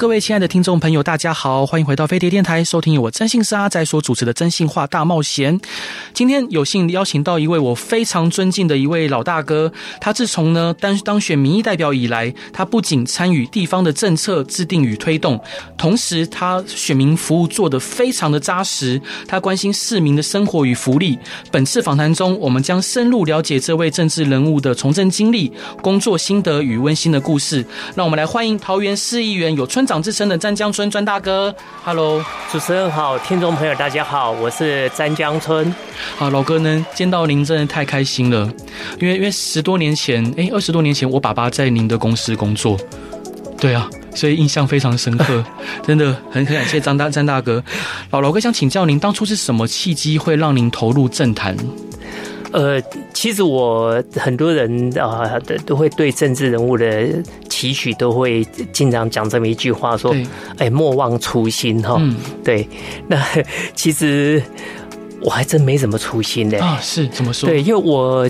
各位亲爱的听众朋友，大家好，欢迎回到飞碟电台，收听由我征信社阿仔所主持的《征信话大冒险》。今天有幸邀请到一位我非常尊敬的一位老大哥，他自从呢当当选民意代表以来，他不仅参与地方的政策制定与推动，同时他选民服务做得非常的扎实，他关心市民的生活与福利。本次访谈中，我们将深入了解这位政治人物的从政经历、工作心得与温馨的故事。让我们来欢迎桃园市议员。有春长之称的詹江村，詹大哥，Hello，主持人好，听众朋友大家好，我是詹江村。啊，老哥呢，见到您真的太开心了，因为因为十多年前，哎，二十多年前，我爸爸在您的公司工作，对啊，所以印象非常深刻，真的很很感谢张大詹大哥。老老哥想请教您，当初是什么契机会让您投入政坛？呃，其实我很多人啊，都都会对政治人物的期许都会经常讲这么一句话，说：“哎，莫忘初心。”哈，嗯，对。那其实我还真没什么初心呢。啊，是怎么说？对，因为我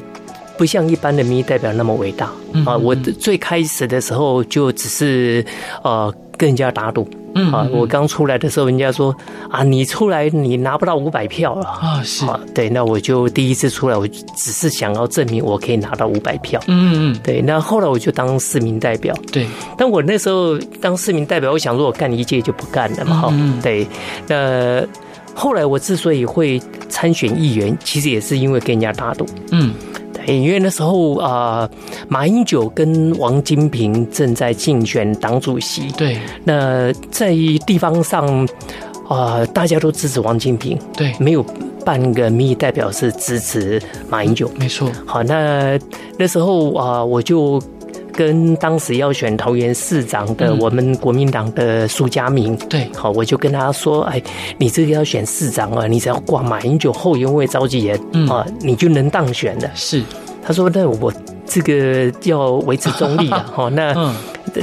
不像一般的民意代表那么伟大啊。我最开始的时候就只是呃跟人家打赌。嗯，啊，我刚出来的时候，人家说啊，你出来你拿不到五百票了。啊，是。啊，对，那我就第一次出来，我只是想要证明我可以拿到五百票，嗯嗯，对，那后来我就当市民代表，对，但我那时候当市民代表，我想说我干一届就不干了嘛，哈，对，那后来我之所以会参选议员，其实也是因为跟人家打赌，嗯。因为那时候啊，马英九跟王金平正在竞选党主席。对，那在地方上啊，大家都支持王金平。对，没有半个民意代表是支持马英九。没错。好，那那时候啊，我就跟当时要选桃园市长的我们国民党的苏家明。对，好，我就跟他说：“哎，你这个要选市长啊，你只要挂马英九后援会召集人啊，你就能当选的。”是。他说：“那我这个要维持中立的 哈，那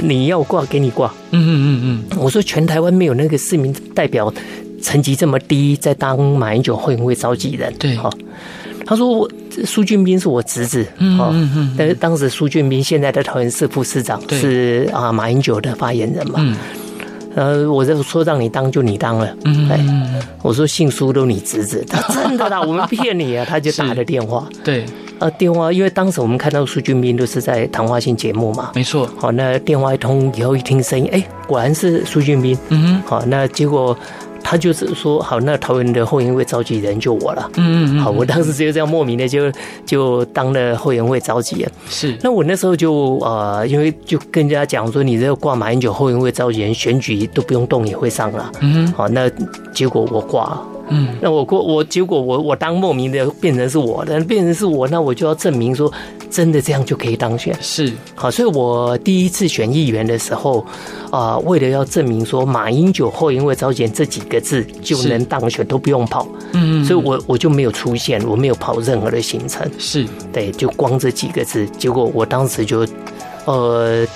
你要挂给你挂。嗯嗯嗯嗯。我说全台湾没有那个市民代表层级这么低，在当马英九后援会召集人。对哈。他说我苏俊斌是我侄子。嗯嗯嗯。但是当时苏俊斌现在的桃园市副市长是啊马英九的发言人嘛。嗯。呃，我就说让你当就你当了。嗯嗯。我说姓苏都你侄子，他 真的啦，我们骗你啊，他就打了电话。对。呃，电话，因为当时我们看到苏俊斌都是在谈话性节目嘛，没错。好，那电话一通以后一听声音，哎，果然是苏俊斌。嗯哼。好，那结果他就是说，好，那桃园的后援会召集人就我了。嗯嗯。好，我当时就这样莫名的就就当了后援会召集人。是。那我那时候就呃，因为就跟人家讲说，你这个挂马英九后援会召集人，选举都不用动也会上了。嗯哼。好，那结果我挂。嗯，那我过我结果我我当莫名的变成是我的，变成是我，那我就要证明说真的这样就可以当选。是，好，所以我第一次选议员的时候，啊、呃，为了要证明说马英九后援会召集人这几个字就能当选，都不用跑。嗯，所以我我就没有出现，我没有跑任何的行程。是，对，就光这几个字，结果我当时就，呃。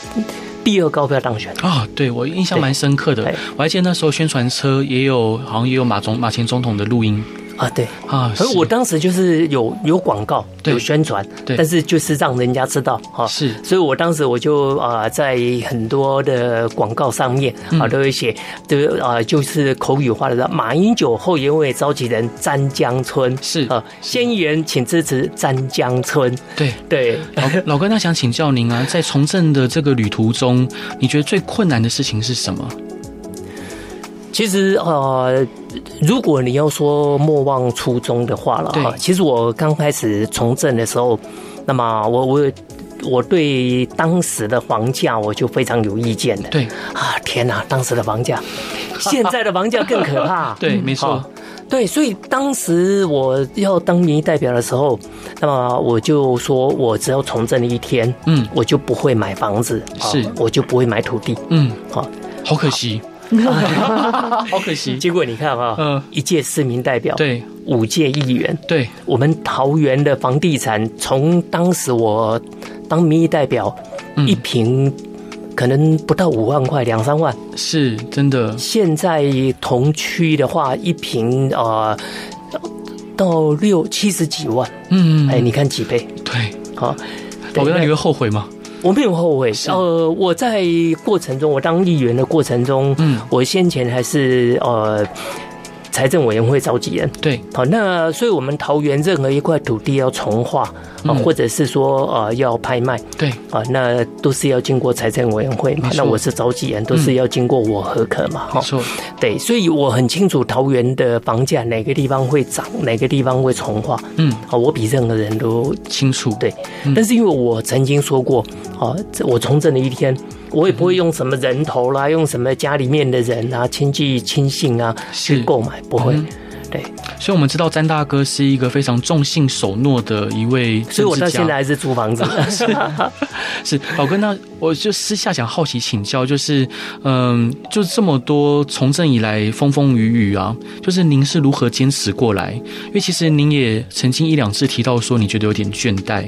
第二高票当选啊！对，我印象蛮深刻的，我还记得那时候宣传车也有，好像也有马总马前总统的录音。啊，对。啊，所以我当时就是有有广告，有宣传，对，但是就是让人家知道哈，是，所以我当时我就啊，在很多的广告上面啊，都会写，都啊，就是口语化的说，马英九后援会召集人詹江村是啊，先议员请支持詹江村，对。对，老老哥，那想请教您啊，在从政的这个旅途中，你觉得最困难的事情是什么？其实呃，如果你要说莫忘初衷的话了哈，其实我刚开始从政的时候，那么我我我对当时的房价我就非常有意见的。对啊，天哪，当时的房价，现在的房价更可怕。对，没错。对，所以当时我要当民意代表的时候，那么我就说我只要从政的一天，嗯，我就不会买房子，是，我就不会买土地。嗯，好，好可惜。好可惜。结果你看啊，嗯，一届市民代表，对，五届议员，对，我们桃园的房地产，从当时我当民意代表，一平可能不到五万块，两三万，是真的。现在同区的话，一平啊。到六七十几万，嗯，哎，你看几倍？对，好，那你会后悔吗？我没有后悔。呃，我在过程中，我当议员的过程中，嗯，我先前还是呃。财政委员会召集人，对，好，那所以我们桃园任何一块土地要重划啊，或者是说呃要拍卖，对，啊，那都是要经过财政委员会嘛，那我是召集人，都是要经过我核可嘛，没错，对，所以我很清楚桃园的房价哪个地方会涨，哪个地方会重划，嗯，啊，我比任何人都清楚，对，但是因为我曾经说过，啊，我从政的一天。我也不会用什么人头啦，用什么家里面的人啊、亲戚亲信啊去购买，不会。对，所以我们知道詹大哥是一个非常重信守诺的一位，所以我到现在还是租房子。是是，宝哥，那我就私下想好奇请教，就是嗯，就这么多从政以来风风雨雨啊，就是您是如何坚持过来？因为其实您也曾经一两次提到说，你觉得有点倦怠。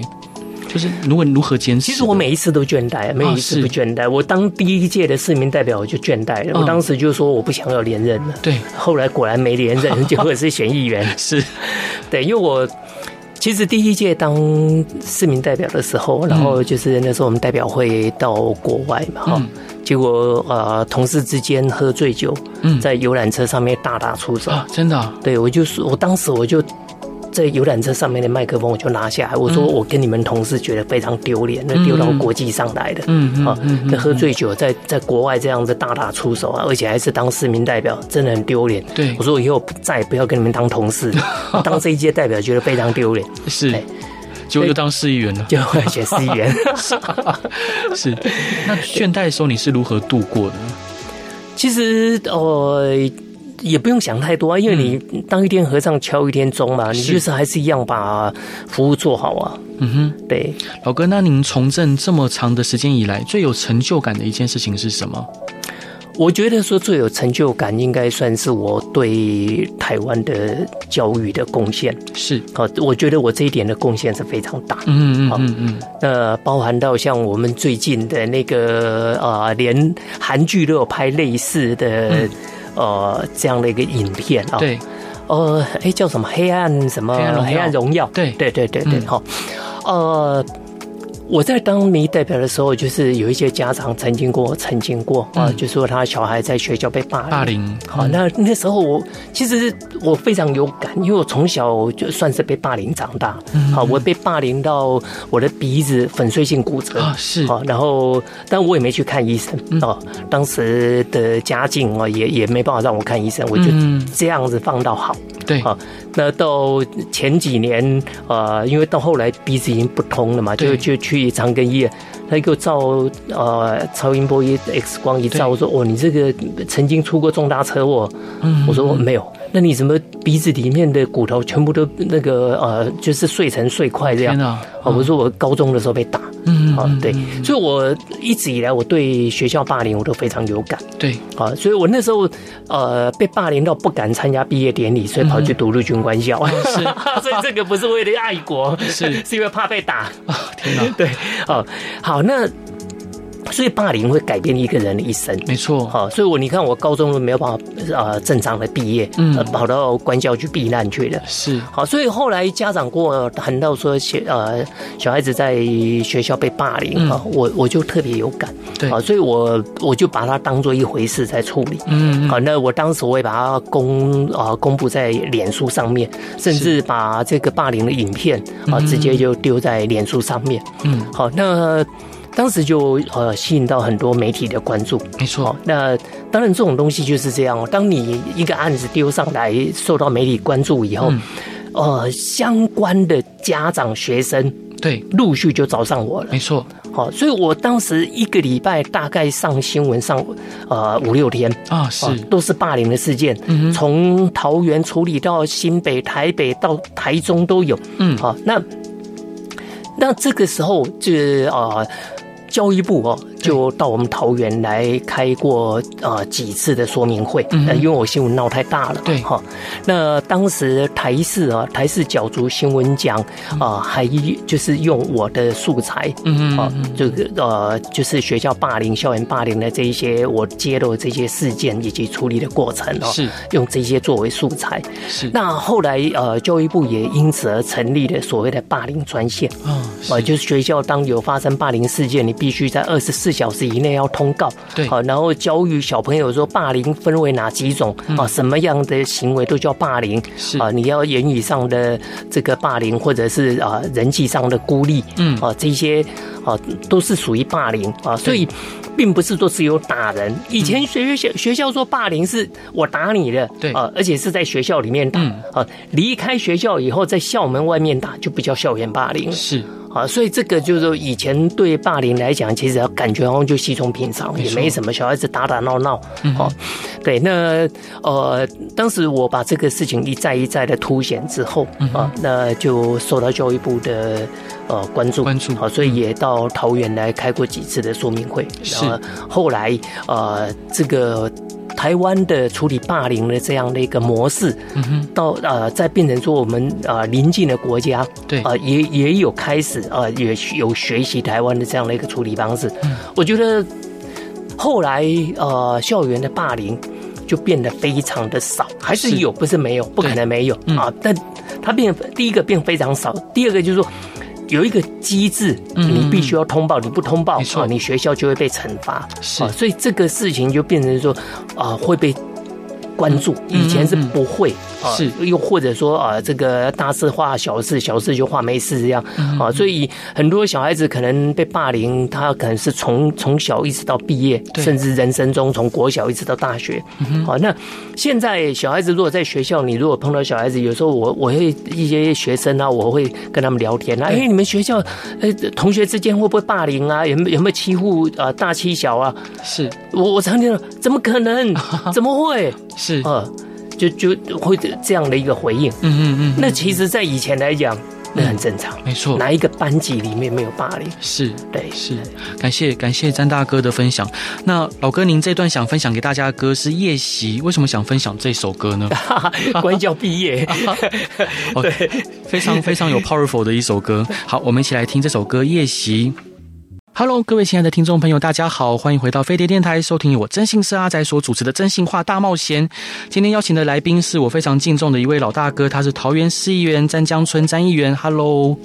就是如果如何坚持？其实我每一次都倦怠，每一次不倦怠。我当第一届的市民代表我就倦怠了，我当时就说我不想要连任了。对，后来果然没连任，结果是选议员。是，对，因为我其实第一届当市民代表的时候，然后就是那时候我们代表会到国外嘛，哈，结果呃同事之间喝醉酒，在游览车上面大打出手。真的？对，我就说，我当时我就。在游览车上面的麦克风我就拿下来，我说我跟你们同事觉得非常丢脸，那丢到国际上来的，嗯啊，那喝醉酒在在国外这样子大打出手啊，而且还是当市民代表，真的很丢脸。对，我说我以后再也不要跟你们当同事，当这一届代表觉得非常丢脸。是，结果就当市议员了，就会选市议员。是，那倦怠的时候你是如何度过的？其实呃。也不用想太多啊，因为你当一天和尚敲一天钟嘛，你就是还是一样把服务做好啊。嗯哼，对，老哥，那您从政这么长的时间以来，最有成就感的一件事情是什么？我觉得说最有成就感，应该算是我对台湾的教育的贡献。是，好，我觉得我这一点的贡献是非常大。嗯嗯嗯嗯，那包含到像我们最近的那个啊，连韩剧都有拍类似的。呃，这样的一个影片啊，对，呃，哎，叫什么？黑暗什么？黑暗荣耀？对，对，对，对，对，好，呃。我在当民意代表的时候，就是有一些家长曾经过，曾经过啊，就说他小孩在学校被霸凌。霸凌。好，那那时候我其实我非常有感，因为我从小就算是被霸凌长大。好，我被霸凌到我的鼻子粉碎性骨折。啊，是。好，然后但我也没去看医生。哦，当时的家境啊，也也没办法让我看医生，我就这样子放到好。对。啊，那到前几年啊，因为到后来鼻子已经不通了嘛，就就去。去长庚医院，他给我照呃超音波一 X 光一照，我说哦，你这个曾经出过重大车祸。嗯，我说我没有。那你怎么鼻子里面的骨头全部都那个呃，就是碎成碎块这样？啊，我说我高中的时候被打。嗯，啊，对，所以我一直以来我对学校霸凌我都非常有感。对，啊，所以我那时候呃被霸凌到不敢参加毕业典礼，所以跑去读陆军官校。是，所以这个不是为了爱国，是 是因为怕被打。啊，天哪！对，哦，好，那。所以霸凌会改变一个人的一生，没错。好，所以我你看，我高中都没有办法呃正常的毕业，嗯，跑到官校去避难去了。是，好，所以后来家长跟我谈到说，小呃小孩子在学校被霸凌啊，我我就特别有感，对，好，所以我我就把它当做一回事在处理，嗯，好，那我当时我也把它公啊公布在脸书上面，甚至把这个霸凌的影片啊直接就丢在脸书上面，嗯，好，那。当时就呃吸引到很多媒体的关注，没错。那当然这种东西就是这样，当你一个案子丢上来，受到媒体关注以后，嗯、呃，相关的家长、学生对。陆续就找上我了，没错。好，所以我当时一个礼拜大概上新闻上呃五六天。啊，是。都是霸凌的事件，嗯，从桃园处理到新北、台北到台中都有，嗯，好，那那这个时候就啊。呃教育部啊，就到我们桃园来开过呃几次的说明会，嗯，因为我新闻闹太大了，对。哈。那当时台视啊，台视角逐新闻奖啊，还就是用我的素材，嗯嗯，这个呃，就是学校霸凌、校园霸凌的这一些我揭露这些事件以及处理的过程哦，是。用这些作为素材。是。那后来呃，教育部也因此而成立了所谓的霸凌专线啊，就是学校当有发生霸凌事件，你必须在二十四小时以内要通告，对，好，然后教育小朋友说霸凌分为哪几种？啊，什么样的行为都叫霸凌，是。啊，你要言语上的这个霸凌，或者是啊人际上的孤立，嗯。啊这些啊都是属于霸凌。啊，所以并不是说只有打人，以前学校学校说霸凌是我打你的，对。啊，而且是在学校里面打。啊，离开学校以后在校门外面打就不叫校园霸凌，是。啊，所以这个就是说，以前对霸凌来讲，其实感觉好像就稀松平常，也没什么，小孩子打打闹闹。哦，对，那呃，当时我把这个事情一再一再的凸显之后，啊，那就受到教育部的呃关注，关注。好，所以也到桃园来开过几次的说明会。是，后来呃，这个。台湾的处理霸凌的这样的一个模式，嗯哼，到呃，再变成说我们呃邻近的国家，对啊，也也有开始啊，也有学习台湾的这样的一个处理方式。嗯，我觉得后来呃，校园的霸凌就变得非常的少，还是有，不是没有，不可能没有啊。但它变第一个变非常少，第二个就是说。有一个机制，你必须要通报，你不通报啊，你学校就会被惩罚。是，所以这个事情就变成说，啊，会被。关注以前是不会啊，是又或者说啊，这个大事化小事，小事就化没事这样啊，所以很多小孩子可能被霸凌，他可能是从从小一直到毕业，甚至人生中从国小一直到大学。好，那现在小孩子如果在学校，你如果碰到小孩子，有时候我我会一些学生啊，我会跟他们聊天啊，哎，你们学校呃同学之间会不会霸凌啊？有没有没有欺负啊？大欺小啊？是我我常听到，怎么可能？怎么会？是呃，就就会这样的一个回应，嗯嗯嗯。那其实，在以前来讲，那很正常，没错。哪一个班级里面没有霸凌？是对，是。感谢感谢詹大哥的分享。那老哥，您这段想分享给大家的歌是《夜袭》，为什么想分享这首歌呢？关教毕业，对，非常非常有 powerful 的一首歌。好，我们一起来听这首歌《夜袭》。Hello，各位亲爱的听众朋友，大家好，欢迎回到飞碟电台，收听由我真心是阿仔所主持的《真心话大冒险》。今天邀请的来宾是我非常敬重的一位老大哥，他是桃园市议员詹江村詹议员。Hello，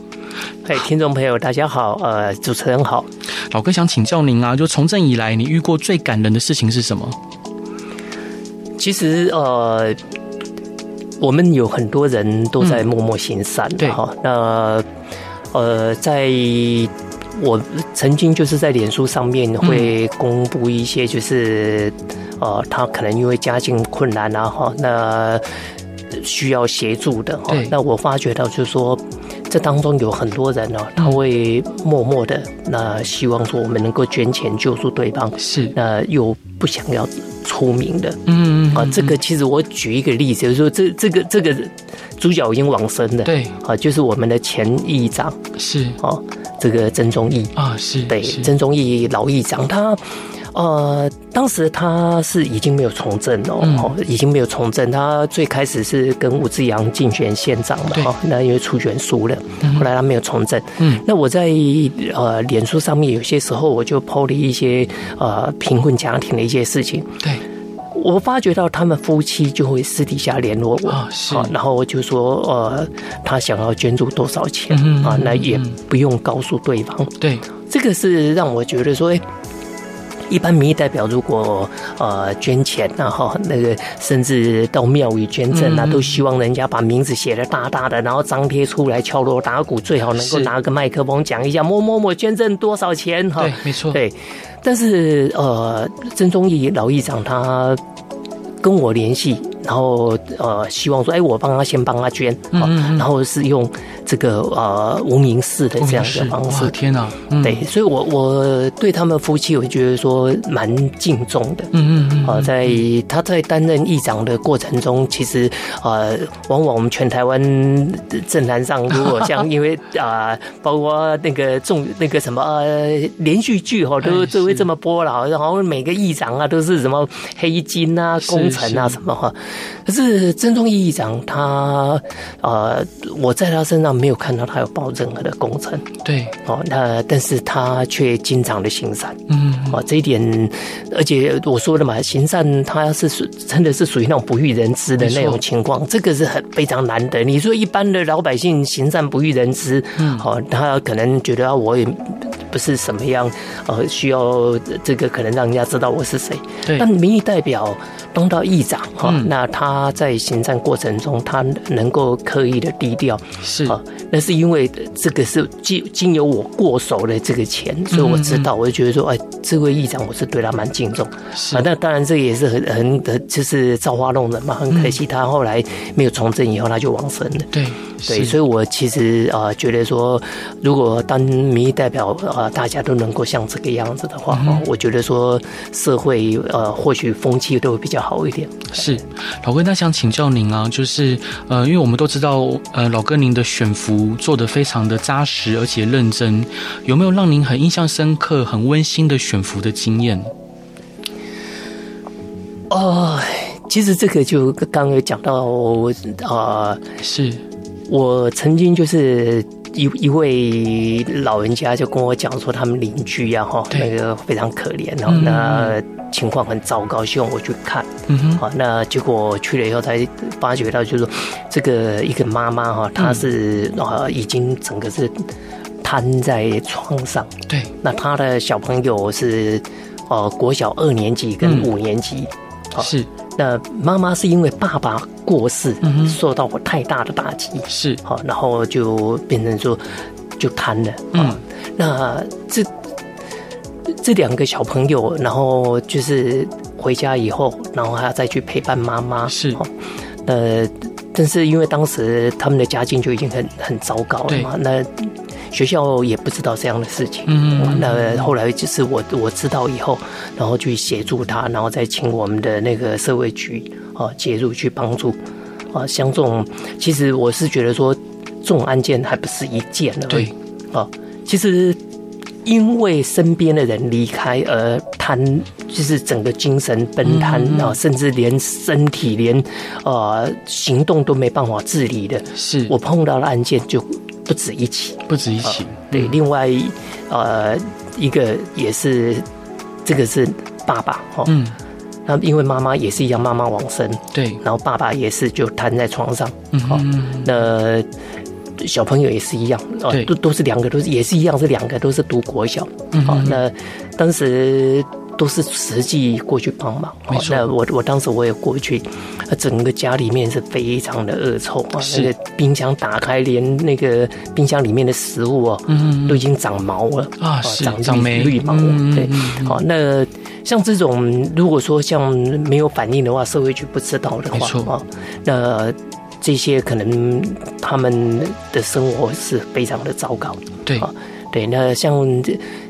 嘿，hey, 听众朋友大家好，呃，主持人好，老哥想请教您啊，就从政以来，你遇过最感人的事情是什么？其实呃，我们有很多人都在默默行善，嗯、对哈，那呃，在。我曾经就是在脸书上面会公布一些，就是呃，他可能因为家境困难啊，哈，那需要协助的哈。那我发觉到就是说，这当中有很多人呢，他会默默的那希望说我们能够捐钱救助对方，是。那又不想要出名的，嗯啊，这个其实我举一个例子，就是说这这个这个主角已经往生了，对啊，就是我们的前议长是哦。这个曾宗义啊，是对曾宗义老议长，他呃，当时他是已经没有从政了，哦，已经没有从政。他最开始是跟吴志阳竞选县长嘛，哈，那因为初选输了，后来他没有从政。嗯，那我在呃脸书上面有些时候我就 po 了一些呃贫困家庭的一些事情，对。我发觉到他们夫妻就会私底下联络我，是，然后我就说，呃，他想要捐助多少钱啊？那也不用告诉对方。对，这个是让我觉得说，哎，一般民意代表如果呃捐钱然后那个甚至到庙宇捐赠啊，都希望人家把名字写的大大的，然后张贴出来敲锣打鼓，最好能够拿个麦克风讲一下某某某捐赠多少钱哈。对，没错。对。但是，呃，曾忠义老议长他跟我联系，然后呃，希望说，哎，我帮他先帮他捐，嗯，嗯，然后是用这个呃无名氏的这样的方式。天哪，对，所以我我对他们夫妻，我觉得说蛮敬重的。嗯嗯嗯。啊，在他在担任议长的过程中，其实呃，往往我们全台湾政坛上，如果像因为啊，包括那个重那个什么呃连续剧哈，都都会这么播了，好像每个议长啊都是什么黑金啊、工程啊什么哈。可是曾宗义议长他呃，我在他身上没有看到他有报任何的工程。对，哦，那但是他却经常的行善。嗯，哦，这一点，而且我说的嘛，行善他是属真的是属于那种不欲人知的那种情况，这个是很非常难得。你说一般的老百姓行善不欲人知，嗯，哦，他可能觉得啊，我也不是什么样，呃，需要这个可能让人家知道我是谁。对，但民意代表当到议长哈，那他在行善过程中，他能够刻意的低调，是。啊，那是因为这个是经经由我过手的这个钱，所以我知道，我就觉得说，哎，这位议长我是对他蛮敬重。是。啊，那当然这也是很很就是造化弄人嘛，很可惜他后来没有从政，以后他就亡身了。对对，所以我其实啊觉得说，如果当民意代表啊，大家都能够像这个样子的话，我觉得说社会呃或许风气都会比较好一点。是，老哥，那想请教您啊，就是呃，因为我们都知道呃，老哥您的选服做的非常的扎实而且认真，有没有让您很印象深刻、很温馨的选服的经验？哦，其实这个就刚刚有讲到啊，呃、是我曾经就是一一位老人家就跟我讲说，他们邻居呀哈，那个非常可怜，然后那情况很糟糕，希望我去看。嗯哼，好，那结果去了以后才发觉到，就是说这个一个妈妈哈，她是啊已经整个是瘫在床上。对，那她的小朋友是呃国小二年级跟五年级。是，那妈妈是因为爸爸过世，受到过太大的打击，是。好，然后就变成说就瘫了。嗯，那这这两个小朋友，然后就是回家以后，然后还要再去陪伴妈妈。是，呃，但是因为当时他们的家境就已经很很糟糕了嘛，那。学校也不知道这样的事情，嗯，那后来就是我我知道以后，然后去协助他，然后再请我们的那个社会局啊介入去帮助。啊，像这种其实我是觉得说，这种案件还不是一件而对。啊，其实因为身边的人离开而瘫，就是整个精神崩瘫啊，甚至连身体连呃行动都没办法自理的，是。我碰到了案件就。不止一起，不止一起。对，另外，呃，一个也是，这个是爸爸哈。嗯。那因为妈妈也是一样，妈妈往生。对。然后爸爸也是就瘫在床上。嗯。好，那小朋友也是一样，哦，都都是两个，都是也是一样，是两个都是读国小。嗯。好，那当时。都是实际过去帮忙。那我我当时我也过去，整个家里面是非常的恶臭啊，那个冰箱打开，连那个冰箱里面的食物啊，嗯，都已经长毛了啊，长长绿毛。对，好，那像这种如果说像没有反应的话，社会局不知道的话啊，那这些可能他们的生活是非常的糟糕。对。对，那像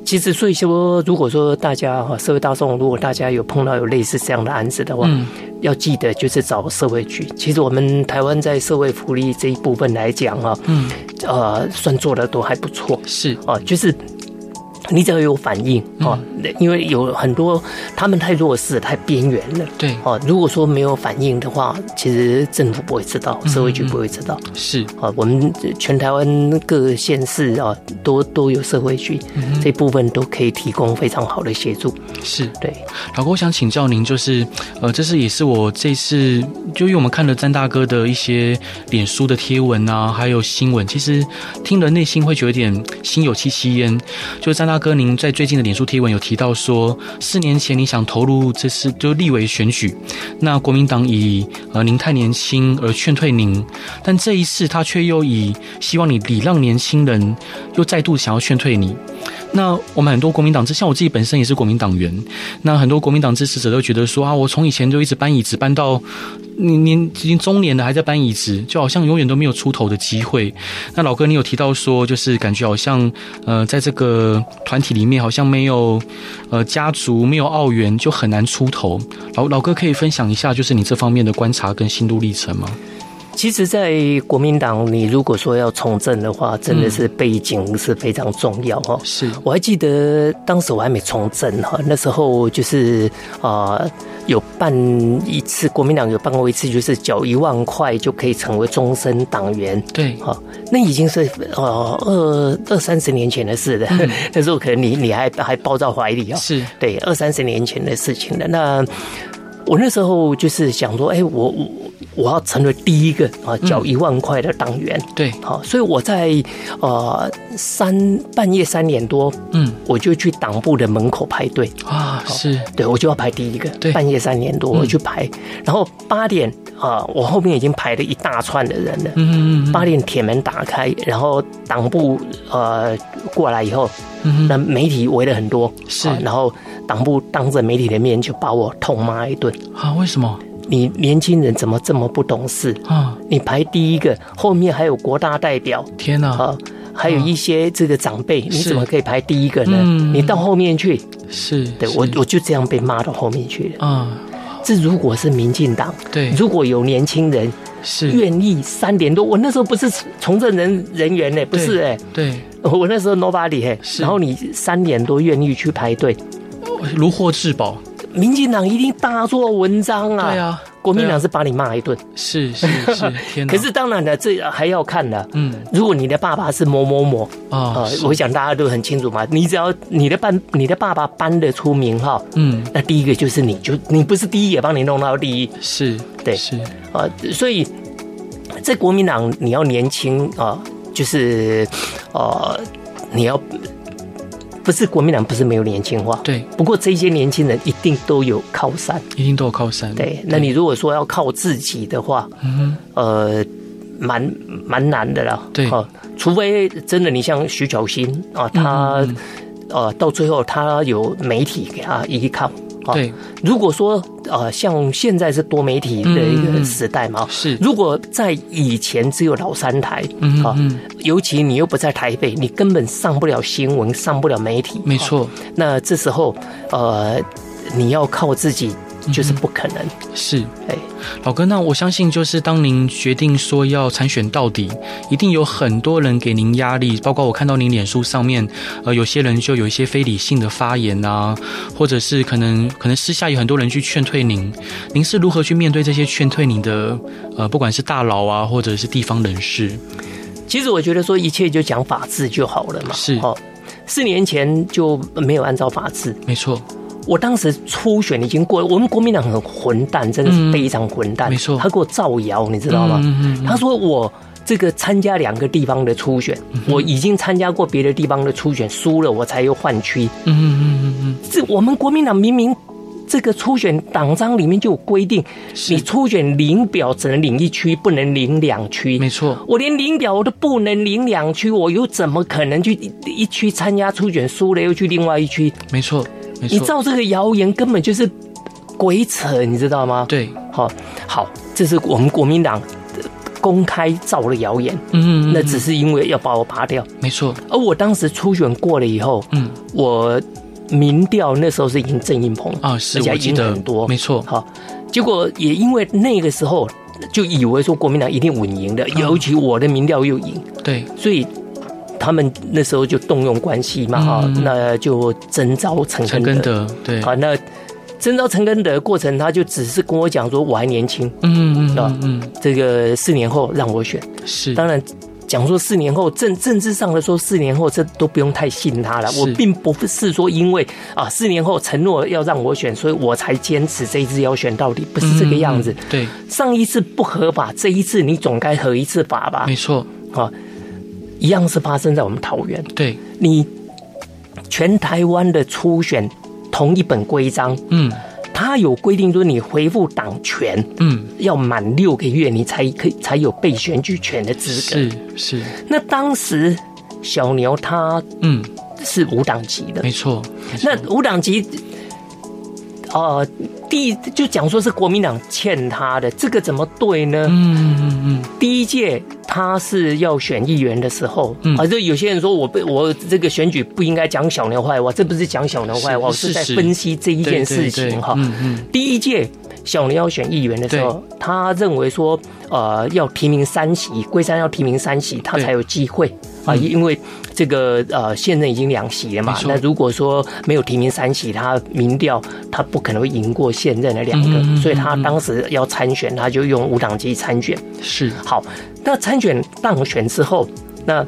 其实所以说，如果说大家哈社会大众，如果大家有碰到有类似这样的案子的话，嗯，要记得就是找社会局。其实我们台湾在社会福利这一部分来讲哈，嗯，呃，算做的都还不错。是啊，就是。你只要有反应哦，因为有很多他们太弱势、太边缘了。对哦，如果说没有反应的话，其实政府不会知道，社会局不会知道。是啊，我们全台湾各县市啊，都都有社会局，这部分都可以提供非常好的协助。是对，老哥，我想请教您，就是呃，这是也是我这次就因为我们看了詹大哥的一些脸书的贴文啊，还有新闻，其实听了内心会觉得有点心有戚戚焉，就詹大。哥，您在最近的脸书贴文有提到说，四年前你想投入这次就立委选举，那国民党以呃您太年轻而劝退您，但这一次他却又以希望你礼让年轻人，又再度想要劝退你。那我们很多国民党支，像我自己本身也是国民党员，那很多国民党支持者都觉得说啊，我从以前就一直搬椅子搬到年年已经中年了，还在搬椅子，就好像永远都没有出头的机会。那老哥，你有提到说，就是感觉好像呃，在这个团体里面，好像没有呃家族，没有奥援，就很难出头。老老哥可以分享一下，就是你这方面的观察跟心路历程吗？其实，在国民党，你如果说要从政的话，真的是背景是非常重要哈。是，我还记得当时我还没从政哈，那时候就是啊，有办一次国民党有办过一次，就是缴一万块就可以成为终身党员。对，哈，那已经是呃二二三十年前的事了。那时候可能你你还还抱在怀里啊。是对，二三十年前的事情了。那我那时候就是想说，哎，我我。我要成为第一个啊，交一万块的党员。对，好，所以我在呃三半夜三点多，嗯，我就去党部的门口排队啊，是对，我就要排第一个。对，半夜三点多我去排，然后八点啊，我后面已经排了一大串的人了。嗯嗯，八点铁门打开，然后党部呃过来以后，那媒体围了很多，是，然后党部当着媒体的面就把我痛骂一顿啊？为什么？你年轻人怎么这么不懂事？啊？你排第一个，后面还有国大代表，天哪！啊，还有一些这个长辈，你怎么可以排第一个呢？你到后面去，是对我我就这样被骂到后面去了。啊！这如果是民进党，对，如果有年轻人是。愿意三点多，我那时候不是从政人人员呢，不是哎，对，我那时候 nobody 嘿，然后你三点多愿意去排队，如获至宝。民进党一定大做文章啊！对啊，国民党是把你骂一顿，是是是！可是当然了，这还要看的。嗯，如果你的爸爸是某某某啊，我想大家都很清楚嘛。你只要你的班，你的爸爸搬得出名号，嗯，那第一个就是你，就你不是第一也帮你弄到第一，是对，是啊，所以在国民党你要年轻啊，就是呃，你要。不是国民党不是没有年轻化，对。不过这些年轻人一定都有靠山，一定都有靠山。对，那你如果说要靠自己的话，嗯，呃，蛮蛮难的了。对，除非真的你像徐巧芯啊，他呃到最后他有媒体给他依靠。对，如果说呃，像现在是多媒体的一个时代嘛，是。如果在以前只有老三台，嗯啊，尤其你又不在台北，你根本上不了新闻，上不了媒体。没错。那这时候，呃，你要靠自己。就是不可能，是。哎，老哥，那我相信，就是当您决定说要参选到底，一定有很多人给您压力，包括我看到您脸书上面，呃，有些人就有一些非理性的发言啊，或者是可能可能私下有很多人去劝退您，您是如何去面对这些劝退您的？呃，不管是大佬啊，或者是地方人士，其实我觉得说一切就讲法治就好了嘛。是。哦，四年前就没有按照法治，没错。我当时初选已经过了，我们国民党很混蛋，真的是非常混蛋。没错，他给我造谣，你知道吗？他说我这个参加两个地方的初选，我已经参加过别的地方的初选，输了我才又换区。嗯嗯嗯嗯，这我们国民党明明这个初选党章里面就有规定，你初选领表只能领一区，不能领两区。没错，我连领表我都不能领两区，我又怎么可能去一区参加初选，输了又去另外一区？没错。你造这个谣言根本就是鬼扯，你知道吗？对，好，好，这是我们国民党公开造了谣言。嗯，那只是因为要把我拔掉。没错。而我当时初选过了以后，嗯，我民调那时候是赢郑英鹏啊，是，而且赢很多。没错。好，结果也因为那个时候就以为说国民党一定稳赢的，尤其我的民调又赢。对，所以。他们那时候就动用关系嘛，哈、嗯，那就征召陈根德，对，好，那征召陈根德的过程，他就只是跟我讲说，我还年轻，嗯嗯，嗯，嗯，这个四年后让我选，是，当然讲说四年后政政治上的说四年后，这都不用太信他了。我并不是说因为啊四年后承诺要让我选，所以我才坚持这一次要选到底，不是这个样子。嗯、对，上一次不合法，这一次你总该合一次法吧？没错，啊。一样是发生在我们桃园。对，你全台湾的初选同一本规章，嗯，它有规定说你回复党权，嗯，要满六个月你才可以才有被选举权的资格。是是。那当时小牛他嗯是无党籍的，没错。那无党籍，呃，第一就讲说是国民党欠他的，这个怎么对呢？嗯嗯嗯。第一届他是要选议员的时候，嗯、啊，就有些人说我被我这个选举不应该讲小牛坏话，这不是讲小牛坏话，我是在分析这一件事情哈。嗯嗯。第一届小林要选议员的时候，他认为说，呃，要提名三席，龟山要提名三席，他才有机会。啊，因为这个呃，现任已经两席了嘛，那如果说没有提名三席，他民调他不可能会赢过现任的两个，嗯、所以他当时要参选，他就用无党籍参选。是好，那参选当选之后，那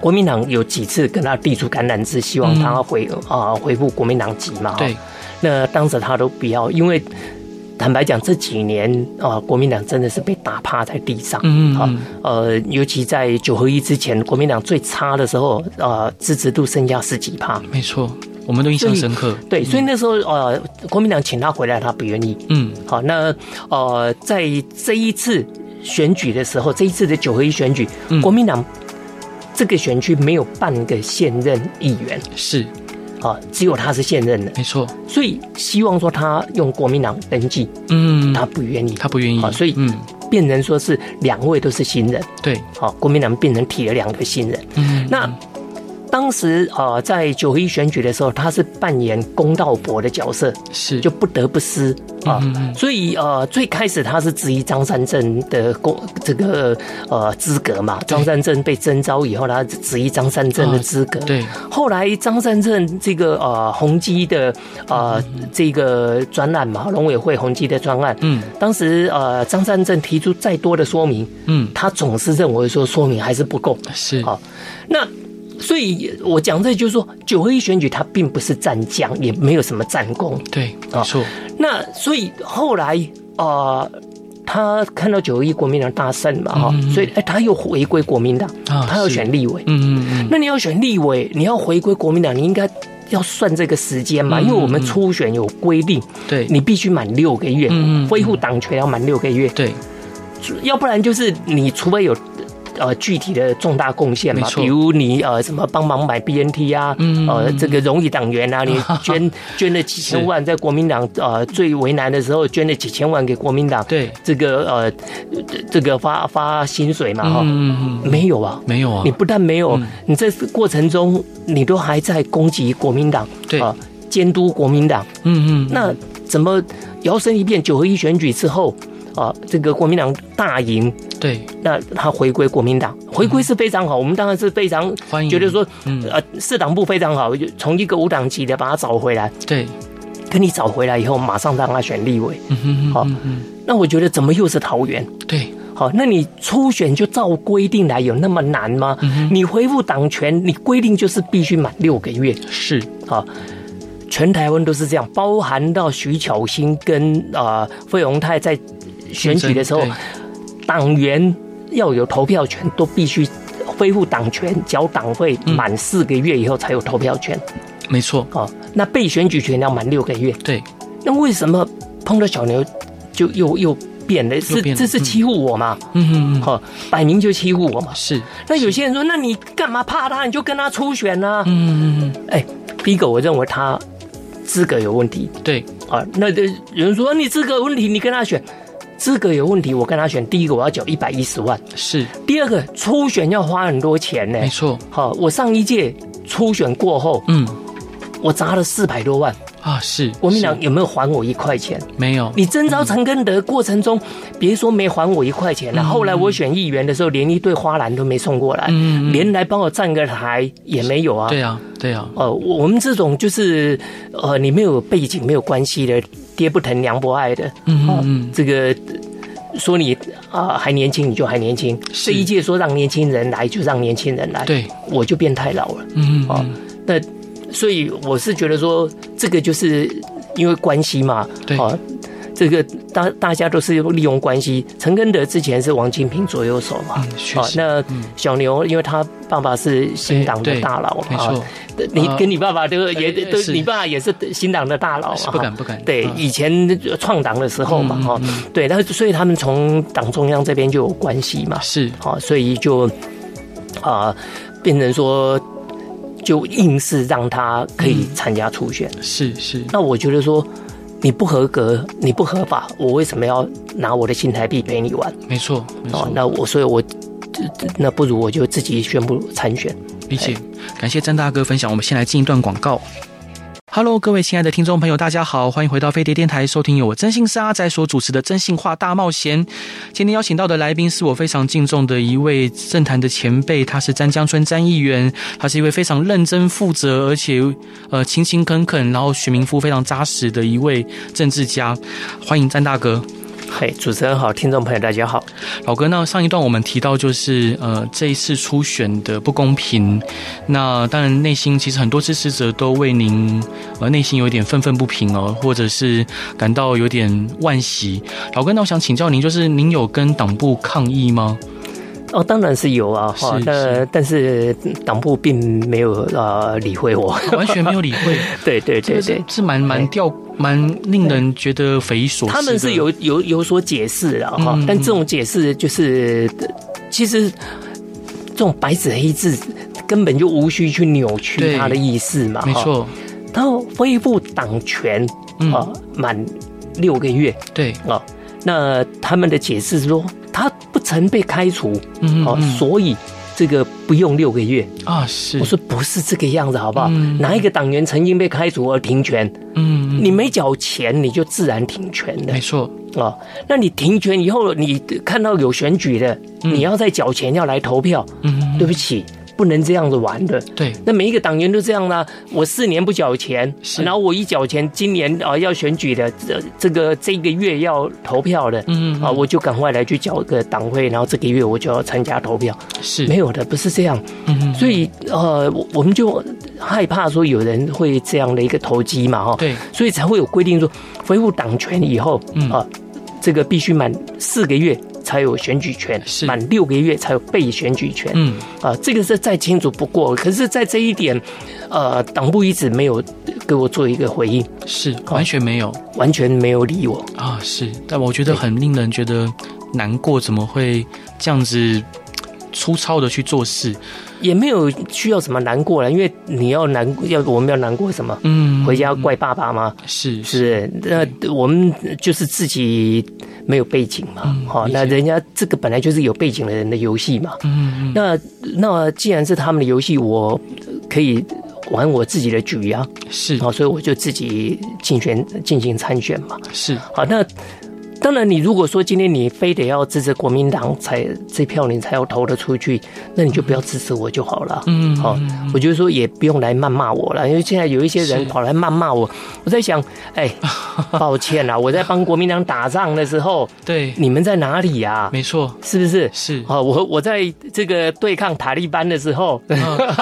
国民党有几次跟他递出橄榄枝，希望他回啊、呃、回复国民党籍嘛？对，那当时他都不要，因为。坦白讲，这几年啊，国民党真的是被打趴在地上。嗯，好，呃，尤其在九合一之前，国民党最差的时候，呃，支持度剩下十几趴。没错，我们都印象深刻。对，所以那时候呃，国民党请他回来，他不愿意。嗯，好，那呃，在这一次选举的时候，这一次的九合一选举，国民党这个选区没有半个现任议员。是。啊，只有他是现任的，没错。所以希望说他用国民党登记，嗯，他不愿意，他不愿意。啊，所以嗯，变成说是两位都是新人，对。好，国民党变成提了两个新人，嗯，那。当时啊，在九一选举的时候，他是扮演公道伯的角色，是就不得不失啊。所以呃，最开始他是质疑张三镇的公这个呃资格嘛。张三镇被征召以后，他质疑张三镇的资格。对。后来张三镇这个呃宏基的呃这个专案嘛，农委会宏基的专案。嗯。当时呃张三镇提出再多的说明，嗯，他总是认为说说明还是不够。是。好，那。所以我讲这就是说，九合一选举它并不是战将，也没有什么战功。对，没错。那所以后来啊、呃，他看到九合一国民党大胜嘛，哈、嗯，所以哎，他又回归国民党，他要选立委。嗯嗯嗯。那你要选立委，你要回归国民党，你应该要算这个时间嘛，因为我们初选有规定，对，你必须满六个月，恢复党权要满六个月，对，要不然就是你除非有。呃，具体的重大贡献嘛，比如你呃什么帮忙买 BNT 啊，嗯、呃这个荣誉党员啊，你 捐捐了几千万，在国民党呃最为难的时候捐了几千万给国民党，对。这个呃这个发发薪水嘛哈，没有啊，没有啊，你不但没有，嗯、你这过程中你都还在攻击国民党，对。啊，监督国民党，嗯嗯，那怎么摇身一变九合一选举之后？啊，这个国民党大赢，对，那他回归国民党，回归是非常好，嗯、我们当然是非常欢迎，觉得说，嗯、呃，市党部非常好，就从一个无党籍的把他找回来，对，跟你找回来以后，马上让他选立委，嗯哼，好，那我觉得怎么又是桃园？对，好，那你初选就照规定来，有那么难吗？嗯、你恢复党权，你规定就是必须满六个月，是，好，全台湾都是这样，包含到徐巧芯跟啊费鸿泰在。选举的时候，党员要有投票权，都必须恢复党权，缴党费满四个月以后才有投票权。没错，哦，那被选举权要满六个月。对，那为什么碰到小牛就又又变了？是这是欺负我嘛？嗯嗯嗯，好，摆明就欺负我嘛。是。那有些人说，那你干嘛怕他？你就跟他初选呢？嗯嗯嗯。哎，第一个，我认为他资格有问题。对啊，那有人说你资格有问题，你跟他选。资格有问题，我跟他选。第一个，我要缴一百一十万，是。第二个，初选要花很多钱呢。没错。好，我上一届初选过后，嗯，我砸了四百多万啊。是。国民党有没有还我一块钱？没有。你征召陈根德过程中，别说没还我一块钱了。后来我选议员的时候，连一对花篮都没送过来，嗯，连来帮我站个台也没有啊。对啊，对啊。呃，我们这种就是呃，你没有背景、没有关系的。爹不疼娘不爱的，嗯嗯，这个说你啊还年轻，你就还年轻。这一届说让年轻人来，就让年轻人来。对，我就变太老了。嗯嗯，啊，那所以我是觉得说，这个就是因为关系嘛。对啊。这个大大家都是利用关系。陈根德之前是王金平左右手嘛，好、嗯哦，那小牛因为他爸爸是新党的大佬嘛，啊、你跟你爸爸都也都，你爸爸也是新党的大佬嘛，不敢不敢。对，以前创党的时候嘛，哈、嗯，对，那所以他们从党中央这边就有关系嘛，是，好，所以就啊变成说。就硬是让他可以参加初选。嗯、是是，那我觉得说你不合格，你不合法，我为什么要拿我的新台币陪你玩？没错，没错。那我所以我，我那不如我就自己宣布参选。理解，感谢詹大哥分享。我们先来进一段广告。Hello，各位亲爱的听众朋友，大家好，欢迎回到飞碟电台，收听由我征信社阿仔所主持的《真心话大冒险》。今天邀请到的来宾是我非常敬重的一位政坛的前辈，他是詹江村詹议员，他是一位非常认真负责，而且呃勤勤恳恳，然后选民服务非常扎实的一位政治家。欢迎詹大哥。嘿，主持人好，听众朋友大家好。老哥，那上一段我们提到就是呃这一次初选的不公平，那当然内心其实很多支持者都为您呃内心有点愤愤不平哦，或者是感到有点惋惜。老哥，那我想请教您，就是您有跟党部抗议吗？哦，当然是有啊，哈，但但是党部并没有呃理会我，完全没有理会。对对对对，是是蛮蛮吊，蛮令人觉得匪夷所思。他们是有有有所解释的哈，但这种解释就是其实这种白纸黑字根本就无需去扭曲他的意思嘛，没错。然后恢复党权啊，满六个月，对啊，那他们的解释是说。他不曾被开除，嗯，哦，所以这个不用六个月啊。是，我说不是这个样子，好不好？哪一个党员曾经被开除而停权？嗯，你没缴钱，你就自然停权的。没错啊。那你停权以后，你看到有选举的，你要再缴钱要来投票，嗯，对不起。不能这样子玩的。对，那每一个党员都这样呢。我四年不缴钱，然后我一缴钱，今年啊要选举的，这这个这个月要投票的，嗯啊，我就赶快来去缴个党费，然后这个月我就要参加投票。是没有的，不是这样。嗯，所以呃，我们就害怕说有人会这样的一个投机嘛，哈。对，所以才会有规定说，恢复党权以后，啊，这个必须满四个月。才有选举权，满六个月才有被选举权。嗯啊，这个是再清楚不过。可是，在这一点，呃，党部一直没有给我做一个回应，是完全没有，完全没有理我啊。是，但我觉得很令人觉得难过，怎么会这样子粗糙的去做事？也没有需要什么难过了，因为你要难要我们要难过什么？嗯，回家怪爸爸吗？是是，那我们就是自己。没有背景嘛？好、嗯，那人家这个本来就是有背景的人的游戏嘛。嗯，那那既然是他们的游戏，我可以玩我自己的局啊。是，好，所以我就自己竞选进行参选嘛。是，好，那。当然，你如果说今天你非得要支持国民党才这票你才要投得出去，那你就不要支持我就好了。嗯，好，我觉得说也不用来谩骂我了，因为现在有一些人跑来谩骂我，我在想，哎，抱歉啦，我在帮国民党打仗的时候，对，你们在哪里呀？没错，是不是？是啊，我我在这个对抗塔利班的时候，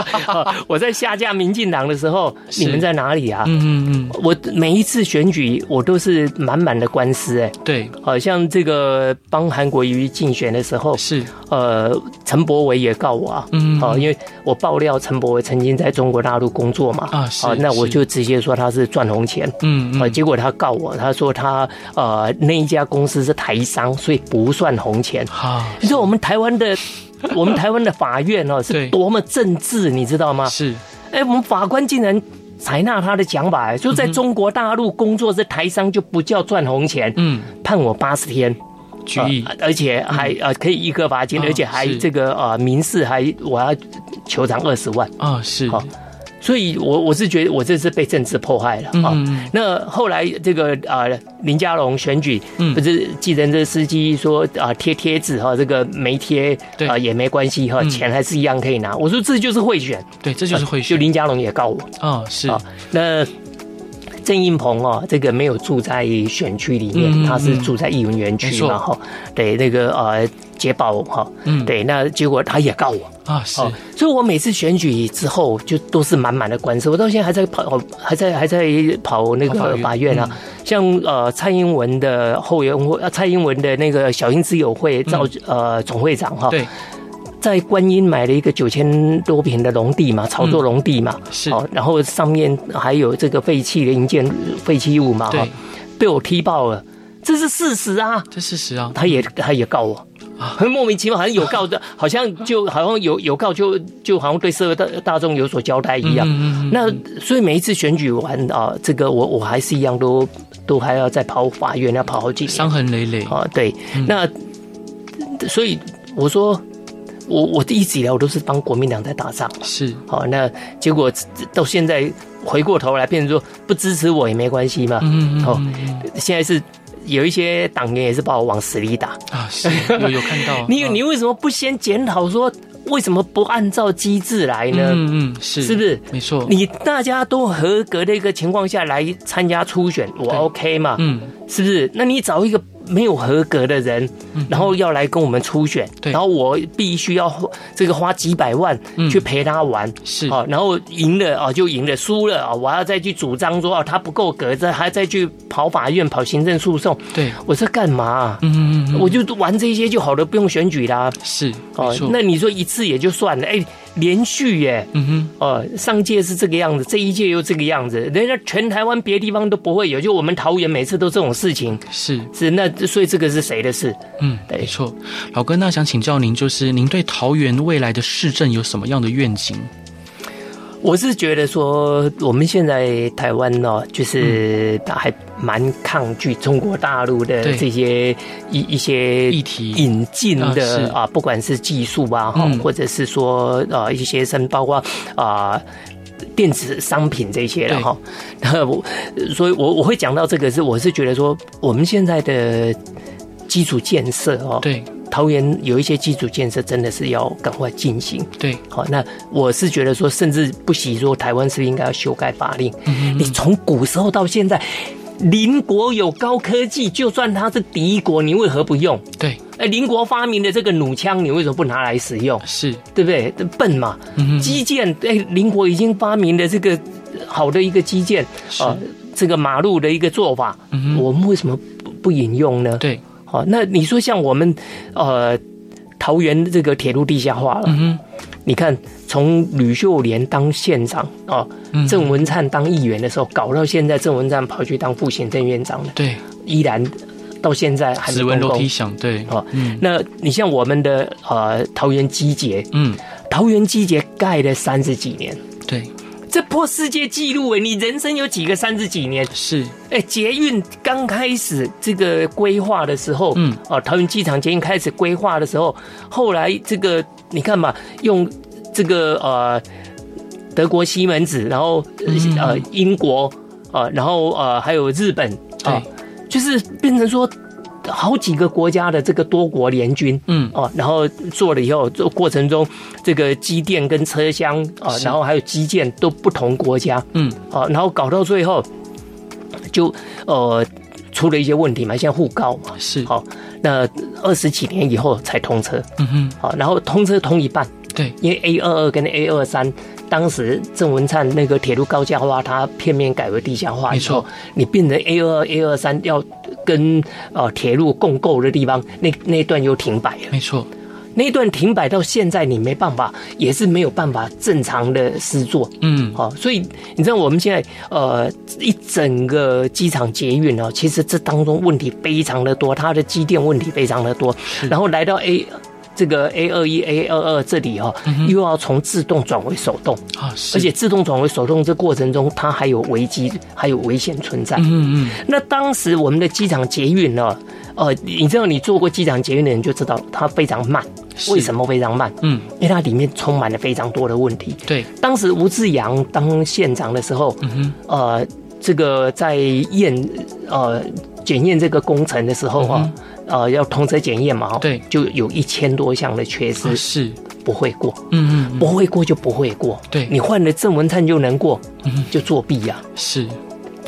我在下架民进党的时候，你们在哪里啊？嗯嗯嗯，我每一次选举我都是满满的官司，哎，对。好像这个帮韩国瑜竞选的时候，是。呃，陈柏伟也告我啊，嗯，好，因为我爆料陈柏伟曾经在中国大陆工作嘛，啊，是，那我就直接说他是赚红钱，嗯，啊，结果他告我，他说他呃那一家公司是台商，所以不算红钱，啊，你说我们台湾的我们台湾的法院哦是 多么政治，你知道吗？是，哎，我们法官竟然。采纳他的讲法，就在中国大陆工作这台商就不叫赚红钱，嗯，判我八十天。拘役，而且还呃可以一个罚金，而且还这个呃民事还我要求偿二十万。啊，是。好。所以，我我是觉得我这是被政治迫害了啊。那后来这个啊林佳龙选举，不是计程车司机说啊贴贴纸哈，这个没贴啊也没关系哈，钱还是一样可以拿。我说这就是贿选，对，这就是贿选。就林佳龙也告我啊，是啊。那郑运鹏哦，这个没有住在选区里面，他是住在艺文园区嘛哈。对，那个呃捷保哈，嗯，对，那结果他也告我。啊，是，所以我每次选举之后，就都是满满的官司。我到现在还在跑，还在还在跑那个法院。啊。像呃蔡英文的后援会，蔡英文的那个小英之友会赵呃总会长哈，对，在观音买了一个九千多平的农地嘛，炒作农地嘛，是，然后上面还有这个废弃的营建废弃物嘛，哈，被我踢爆了，这是事实啊，这事实啊，他也他也告我。很莫名其妙，好像有告的，好像就好像有有告就就好像对社会大大众有所交代一样。那所以每一次选举完啊，这个我我还是一样都都还要再跑法院，要跑好几年，伤痕累累。啊。对，那所以我说。我我一直以来我都是帮国民党在打仗，是。好，那结果到现在回过头来变成说不支持我也没关系嘛，嗯，好，现在是有一些党员也是把我往死里打啊，是有有看到 你你为什么不先检讨说为什么不按照机制来呢？嗯嗯，是是不是没错？你大家都合格的一个情况下来参加初选，我 OK 嘛？嗯，是不是？那你找一个。没有合格的人，然后要来跟我们初选，然后我必须要这个花几百万去陪他玩，是。啊，然后赢了啊就赢了，输了啊我要再去主张说啊他不够格，再还再去跑法院跑行政诉讼，对，我说干嘛？嗯嗯嗯，我就玩这些就好了，不用选举啦。是哦，那你说一次也就算了，哎。连续耶，嗯哼，哦，上届是这个样子，这一届又这个样子，人家全台湾别的地方都不会有，就我们桃园每次都这种事情，是是，那所以这个是谁的事？嗯，没错。老哥，那想请教您，就是您对桃园未来的市政有什么样的愿景？我是觉得说，我们现在台湾呢，就是还蛮抗拒中国大陆的这些一一些议题。引进的啊，不管是技术啊，哈，或者是说呃一些生包括啊电子商品这些了哈。然后，所以我我会讲到这个是，我是觉得说，我们现在的基础建设哦，对。桃园有一些基础建设真的是要赶快进行。对，好，那我是觉得说，甚至不惜说，台湾是不是应该要修改法令？嗯，你从古时候到现在，邻国有高科技，就算它是敌国，你为何不用？对，哎，邻国发明的这个弩枪，你为什么不拿来使用？是对不对？笨嘛。嗯，基建，哎，邻国已经发明的这个好的一个基建啊，这个马路的一个做法，嗯，我们为什么不不引用呢？对。好，那你说像我们，呃，桃园这个铁路地下化了，嗯，你看从吕秀莲当县长哦，郑文灿当议员的时候，搞到现在郑文灿跑去当副行政院长了，对，依然到现在还是只闻楼梯响，对，哦，嗯。那你像我们的呃桃园机捷，嗯，桃园机捷盖了三十几年，对。这破世界纪录哎！你人生有几个三十几年？是哎，捷运刚开始这个规划的时候，嗯，哦，桃园机场捷运开始规划的时候，后来这个你看嘛，用这个呃德国西门子，然后呃英国啊，然后呃还有日本啊，就是变成说。好几个国家的这个多国联军，嗯。哦，然后做了以后，做过程中这个机电跟车厢啊，然后还有基建都不同国家，嗯，哦，然后搞到最后就呃出了一些问题嘛，像互告嘛，是。好，那二十几年以后才通车，嗯哼，好，然后通车通一半，对，因为 A 二二跟 A 二三。当时郑文灿那个铁路高架化，它片面改为地下化以后，你变成 A 二 A 二三要跟呃铁路共构的地方，那那段又停摆了。没错，那段停摆到现在你没办法，也是没有办法正常的施作。嗯，好，所以你知道我们现在呃一整个机场捷运哦，其实这当中问题非常的多，它的机电问题非常的多，然后来到 A。这个 A 二一 A 二二这里哈，又要从自动转为手动啊，而且自动转为手动这过程中，它还有危机，还有危险存在。嗯嗯。那当时我们的机场捷运呢，呃，你知道你坐过机场捷运的人就知道它非常慢。为什么非常慢？嗯，因为它里面充满了非常多的问题。对，当时吴志阳当县长的时候，嗯哼，呃，这个在验呃检验这个工程的时候哈。呃，要通车检验嘛？对，就有一千多项的缺失，是不会过。嗯嗯，不会过就不会过。对，你换了郑文灿就能过，就作弊呀。是。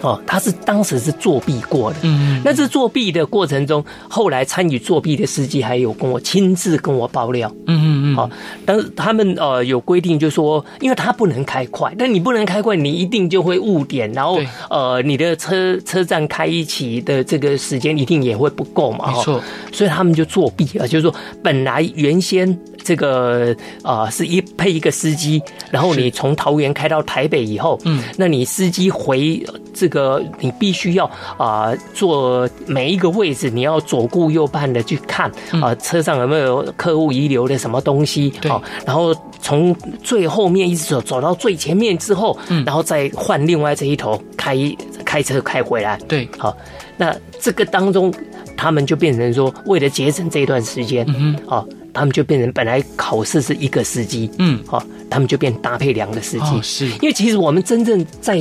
哦，他是当时是作弊过的。嗯，那这作弊的过程中，后来参与作弊的司机还有跟我亲自跟我爆料。嗯嗯嗯。好，但是他们呃有规定，就是说，因为他不能开快，但你不能开快，你一定就会误点，然后呃你的车车站开启的这个时间一定也会不够嘛。没错。所以他们就作弊了，就是说本来原先这个啊是一配一个司机，然后你从桃园开到台北以后，嗯，那你司机回。这个你必须要啊做每一个位置，你要左顾右盼的去看啊，车上有没有客户遗留的什么东西？对，然后从最后面一直走走到最前面之后，嗯，然后再换另外这一头开开车开回来。对，好，那这个当中他们就变成说，为了节省这一段时间，嗯哼，好。他们就变成本来考试是一个司机，嗯，好，他们就变搭配两个司机，哦，是因为其实我们真正在。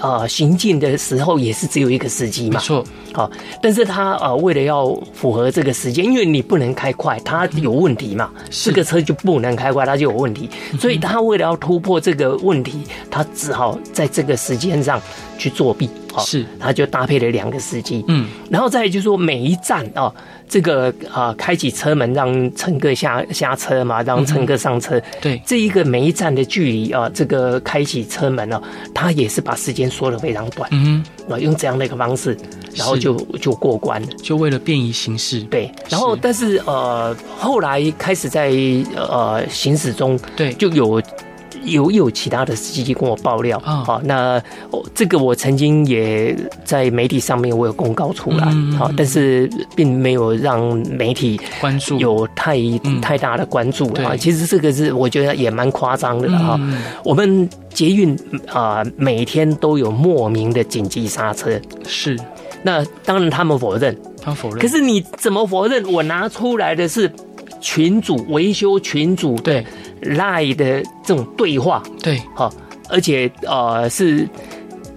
呃，行进的时候也是只有一个司机嘛，没错。好，但是他呃，为了要符合这个时间，因为你不能开快，他有问题嘛，这个车就不能开快，他就有问题，所以他为了要突破这个问题，他只好在这个时间上去作弊。是，他就搭配了两个司机，嗯，然后再就是说每一站啊，这个啊，开启车门让乘客下下车嘛，让乘客上车，对，这一个每一站的距离啊，这个开启车门呢，他也是把时间缩得非常短，嗯，啊，用这样的一个方式，然后就就过关了，就为了便于行驶，对，然后但是呃，后来开始在呃行驶中，对，就有。有有其他的司机跟我爆料，啊，那这个我曾经也在媒体上面我有公告出来，好，但是并没有让媒体关注，有太太大的关注啊。其实这个是我觉得也蛮夸张的哈。我们捷运啊，每天都有莫名的紧急刹车，是。那当然他们否认，他否认。可是你怎么否认？我拿出来的是群主维修群主对。赖的这种对话，对，好，而且呃是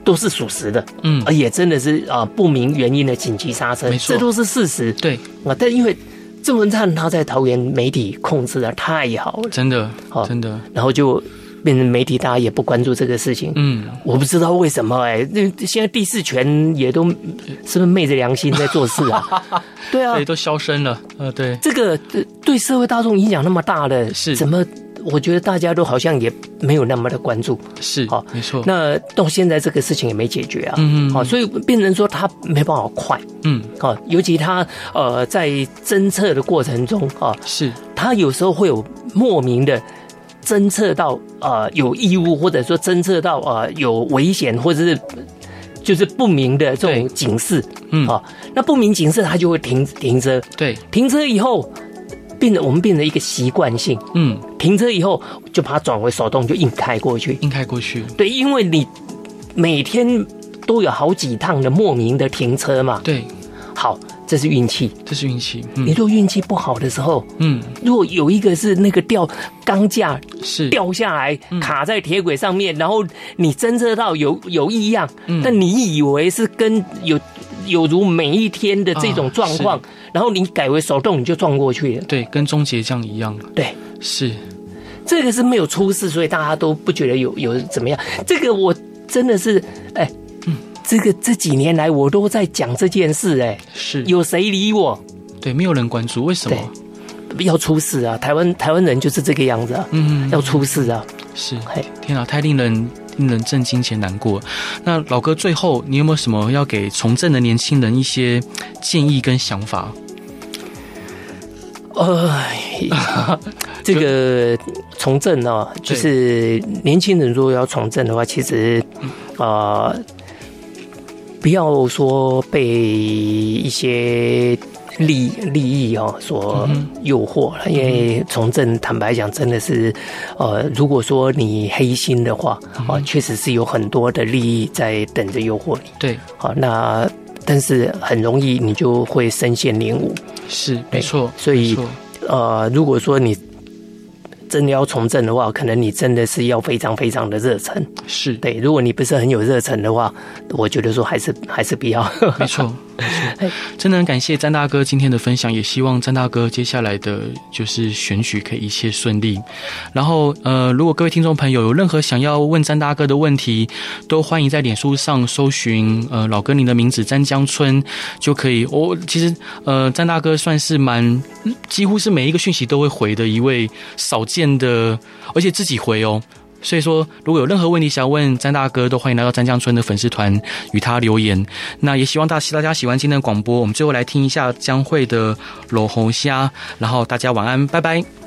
都是属实的，嗯，而也真的是啊不明原因的紧急刹车，这都是事实，对。啊。但因为郑文灿他在桃园媒体控制的太好了，真的，好，真的，然后就变成媒体大家也不关注这个事情，嗯，我不知道为什么哎，那现在第四权也都是不是昧着良心在做事啊？对啊，对，都消声了，呃，对，这个对社会大众影响那么大的，是。怎么？我觉得大家都好像也没有那么的关注，是好，没错。那到现在这个事情也没解决啊，嗯嗯，好，所以变成说他没办法快，嗯，好，尤其他呃在侦测的过程中啊，是，他有时候会有莫名的侦测到呃有异物，或者说侦测到呃有危险，或者是就是不明的这种警示，嗯，好，那不明警示它就会停停车，对，停车以后。变得我们变成一个习惯性，嗯，停车以后就把它转为手动，就硬开过去，硬开过去。对，因为你每天都有好几趟的莫名的停车嘛。对，好，这是运气，这是运气。嗯、你若运气不好的时候，嗯，如果有一个是那个掉钢架是掉下来卡在铁轨上面，然后你侦测到有有异样，嗯、但你以为是跟有有如每一天的这种状况。啊然后你改为手动，你就撞过去了。对，跟终结这样一样。对，是这个是没有出事，所以大家都不觉得有有怎么样。这个我真的是，这个这几年来我都在讲这件事，哎，是有谁理我？对，没有人关注，为什么？要出事啊！台湾台湾人就是这个样子啊，嗯，要出事啊！是，嘿，天啊，太令人令人震惊且难过。那老哥，最后你有没有什么要给从政的年轻人一些建议跟想法？呃，这个从政呢，就是年轻人如果要从政的话，其实啊、呃，不要说被一些利利益哦所诱惑了，因为从政坦白讲，真的是呃，如果说你黑心的话啊，确实是有很多的利益在等着诱惑你。对，好，那。但是很容易你就会身陷囹圄，是没错。所以，呃，如果说你真的要从政的话，可能你真的是要非常非常的热忱。是对，如果你不是很有热忱的话，我觉得说还是还是不要。没错。真的很感谢詹大哥今天的分享，也希望詹大哥接下来的就是选举可以一切顺利。然后，呃，如果各位听众朋友有任何想要问詹大哥的问题，都欢迎在脸书上搜寻呃老哥您的名字詹江村就可以。我、哦、其实呃詹大哥算是蛮几乎是每一个讯息都会回的一位少见的，而且自己回哦。所以说，如果有任何问题想要问詹大哥，都欢迎来到詹江村的粉丝团与他留言。那也希望大大家喜欢今天的广播。我们最后来听一下江惠的《裸红虾》，然后大家晚安，拜拜。